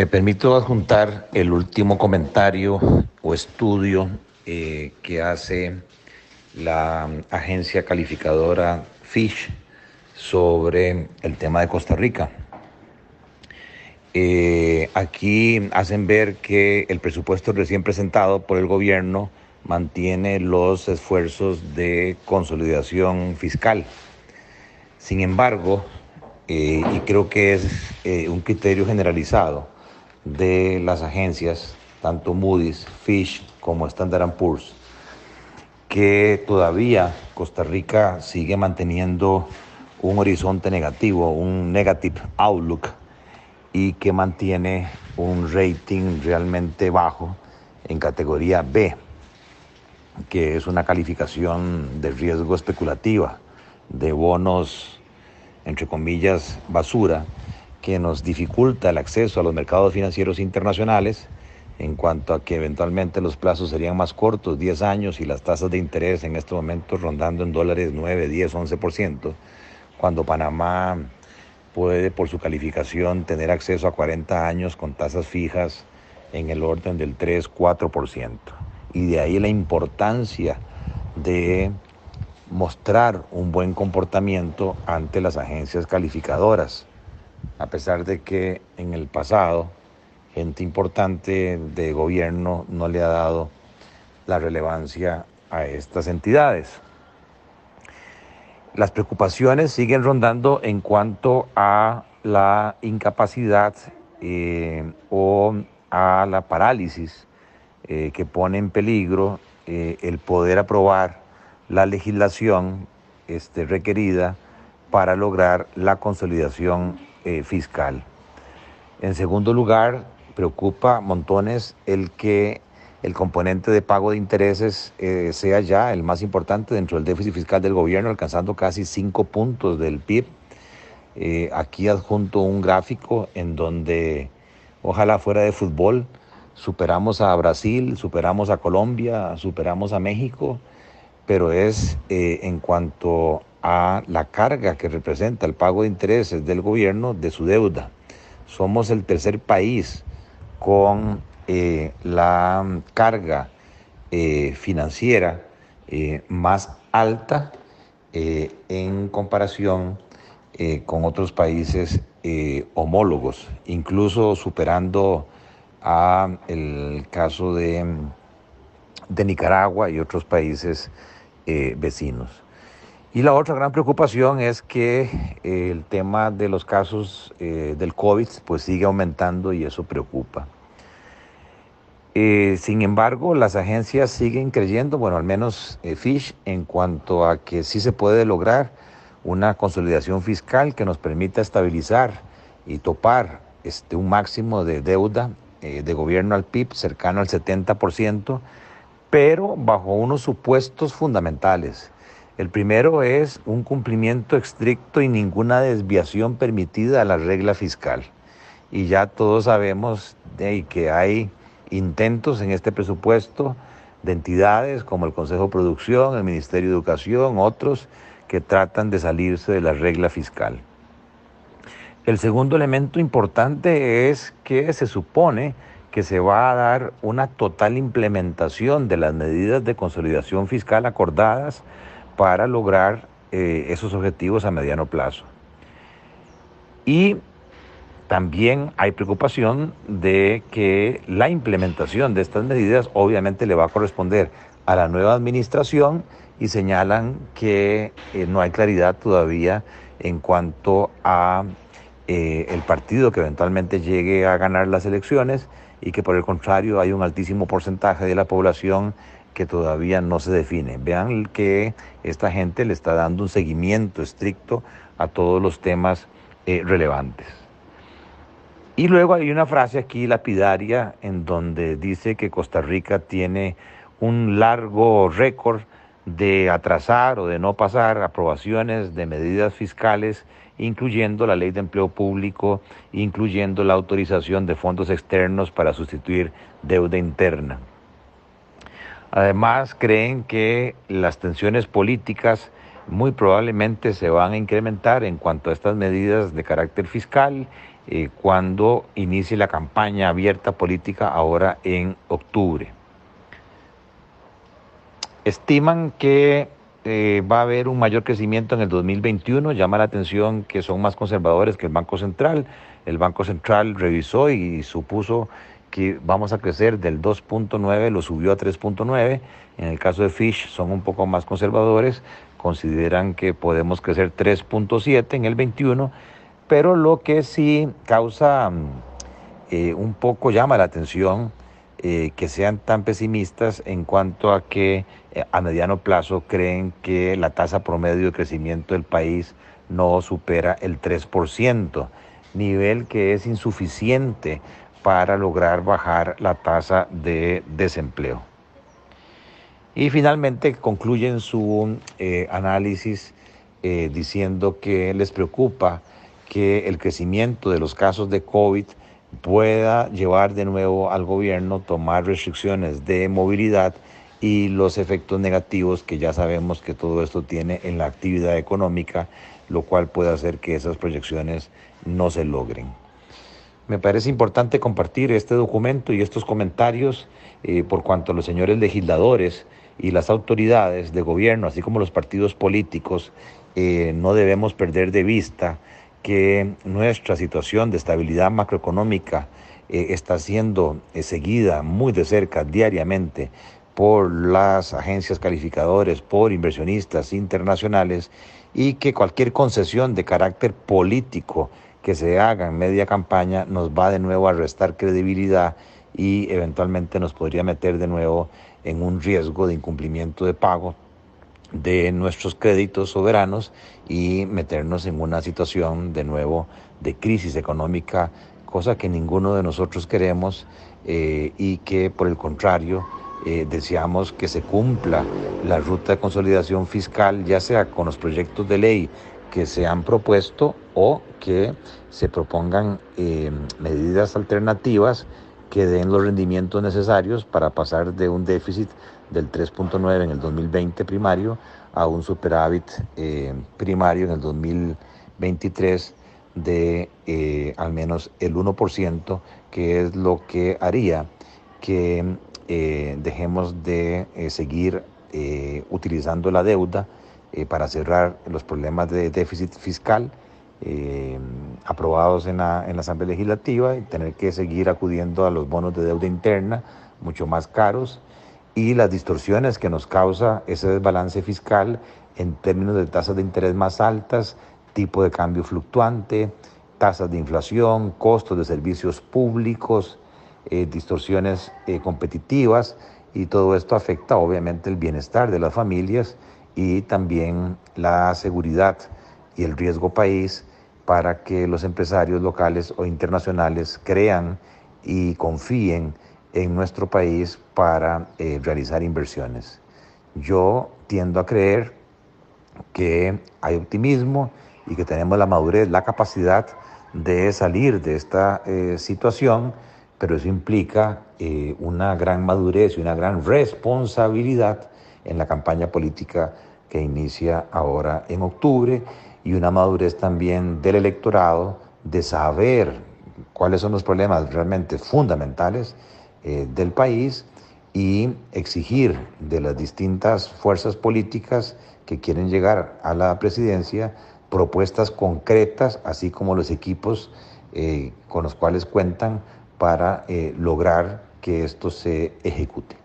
Me permito adjuntar el último comentario o estudio eh, que hace la agencia calificadora Fish sobre el tema de Costa Rica. Eh, aquí hacen ver que el presupuesto recién presentado por el gobierno mantiene los esfuerzos de consolidación fiscal. Sin embargo, eh, y creo que es un criterio generalizado de las agencias, tanto Moody's, Fish como Standard Poor's, que todavía Costa Rica sigue manteniendo un horizonte negativo, un negative outlook, y que mantiene un rating realmente bajo en categoría B, que es una calificación de riesgo especulativa, de bonos, entre comillas, basura, que nos dificulta el acceso a los mercados financieros internacionales en cuanto a que eventualmente los plazos serían más cortos, 10 años, y las tasas de interés en este momento rondando en dólares 9, 10, 11%, cuando Panamá puede por su calificación tener acceso a 40 años con tasas fijas en el orden del 3-4%. Y de ahí la importancia de mostrar un buen comportamiento ante las agencias calificadoras, a pesar de que en el pasado gente importante de gobierno no le ha dado la relevancia a estas entidades. Las preocupaciones siguen rondando en cuanto a la incapacidad eh, o a la parálisis eh, que pone en peligro eh, el poder aprobar la legislación este, requerida para lograr la consolidación fiscal. En segundo lugar, preocupa montones el que el componente de pago de intereses eh, sea ya el más importante dentro del déficit fiscal del gobierno, alcanzando casi cinco puntos del PIB. Eh, aquí adjunto un gráfico en donde, ojalá fuera de fútbol, superamos a Brasil, superamos a Colombia, superamos a México, pero es eh, en cuanto a la carga que representa el pago de intereses del gobierno de su deuda. Somos el tercer país con eh, la carga eh, financiera eh, más alta en comparación con otros países homólogos, incluso superando a el caso de, de Nicaragua y otros países vecinos. Y la otra gran preocupación es que el tema de los casos del COVID pues sigue aumentando y eso preocupa. Eh, sin embargo, las agencias siguen creyendo, bueno, al menos eh, Fish, en cuanto a que sí se puede lograr una consolidación fiscal que nos permita estabilizar y topar este, un máximo de deuda eh, de gobierno al PIB cercano al 70%, pero bajo unos supuestos fundamentales. El primero es un cumplimiento estricto y ninguna desviación permitida a la regla fiscal. Y ya todos sabemos que hay intentos en este presupuesto de entidades como el Consejo de Producción, el Ministerio de Educación, otros que tratan de salirse de la regla fiscal. El segundo elemento importante es que se supone que se va a dar una total implementación de las medidas de consolidación fiscal acordadas para lograr eh, esos objetivos a mediano plazo. Y también hay preocupación de que la implementación de estas medidas obviamente le va a corresponder a la nueva administración y señalan que eh, no hay claridad todavía en cuanto a eh, el partido que eventualmente llegue a ganar las elecciones y que por el contrario hay un altísimo porcentaje de la población que todavía no se define. Vean que esta gente le está dando un seguimiento estricto a todos los temas eh, relevantes. Y luego hay una frase aquí lapidaria en donde dice que Costa Rica tiene un largo récord de atrasar o de no pasar aprobaciones de medidas fiscales, incluyendo la ley de empleo público, incluyendo la autorización de fondos externos para sustituir deuda interna. Además, creen que las tensiones políticas muy probablemente se van a incrementar en cuanto a estas medidas de carácter fiscal eh, cuando inicie la campaña abierta política ahora en octubre. Estiman que eh, va a haber un mayor crecimiento en el 2021. Llama la atención que son más conservadores que el Banco Central. El Banco Central revisó y supuso que vamos a crecer del 2.9, lo subió a 3.9. En el caso de Fish son un poco más conservadores, consideran que podemos crecer 3.7 en el 21, pero lo que sí causa mm, eh, un poco llama la atención eh, que sean tan pesimistas en cuanto a que eh, a mediano plazo creen que la tasa promedio de crecimiento del país no supera el 3%, nivel que es insuficiente para lograr bajar la tasa de desempleo. Y finalmente concluyen su eh, análisis diciendo que les preocupa que el crecimiento de los casos de COVID pueda llevar de nuevo al gobierno tomar restricciones de movilidad y los efectos negativos que ya sabemos que todo esto tiene en la actividad económica, lo cual puede hacer que esas proyecciones no se logren. Me parece importante compartir este documento y estos comentarios eh, por cuanto los señores legisladores y las autoridades de gobierno, así como los partidos políticos, eh, no debemos perder de vista que nuestra situación de estabilidad macroeconómica eh, está siendo seguida muy de cerca diariamente por las agencias calificadoras, por inversionistas internacionales y que cualquier concesión de carácter político que se haga en media campaña nos va de nuevo a restar credibilidad y eventualmente nos podría meter de nuevo en un riesgo de incumplimiento de pago de nuestros créditos soberanos y meternos en una situación de nuevo de crisis económica, cosa que ninguno de nosotros queremos eh, y que por el contrario eh, deseamos que se cumpla la ruta de consolidación fiscal, ya sea con los proyectos de ley que se han propuesto o que se propongan eh, medidas alternativas que den los rendimientos necesarios para pasar de un déficit del 3.9 en el 2020 primario a un superávit eh, primario en el 2023 de eh, al menos el 1%, que es lo que haría que dejemos de seguir utilizando la deuda para cerrar los problemas de déficit fiscal aprobados en la, en la Asamblea Legislativa y tener que seguir acudiendo a los bonos de deuda interna mucho más caros y las distorsiones que nos causa ese desbalance fiscal en términos de tasas de interés más altas, tipo de cambio fluctuante, tasas de inflación, costos de servicios públicos, eh, distorsiones eh, competitivas y todo esto afecta obviamente el bienestar de las familias y también la seguridad y el riesgo país para que los empresarios locales o internacionales crean y confíen en nuestro país para eh, realizar inversiones. Yo tiendo a creer que hay optimismo y que tenemos la madurez, la capacidad de salir de esta eh, situación, pero eso implica eh, una gran madurez y una gran responsabilidad en la campaña política que inicia ahora en octubre y una madurez también del electorado de saber cuáles son los problemas realmente fundamentales eh, del país y exigir de las distintas fuerzas políticas que quieren llegar a la presidencia propuestas concretas, así como los equipos eh, con los cuales cuentan para eh, lograr que esto se ejecute.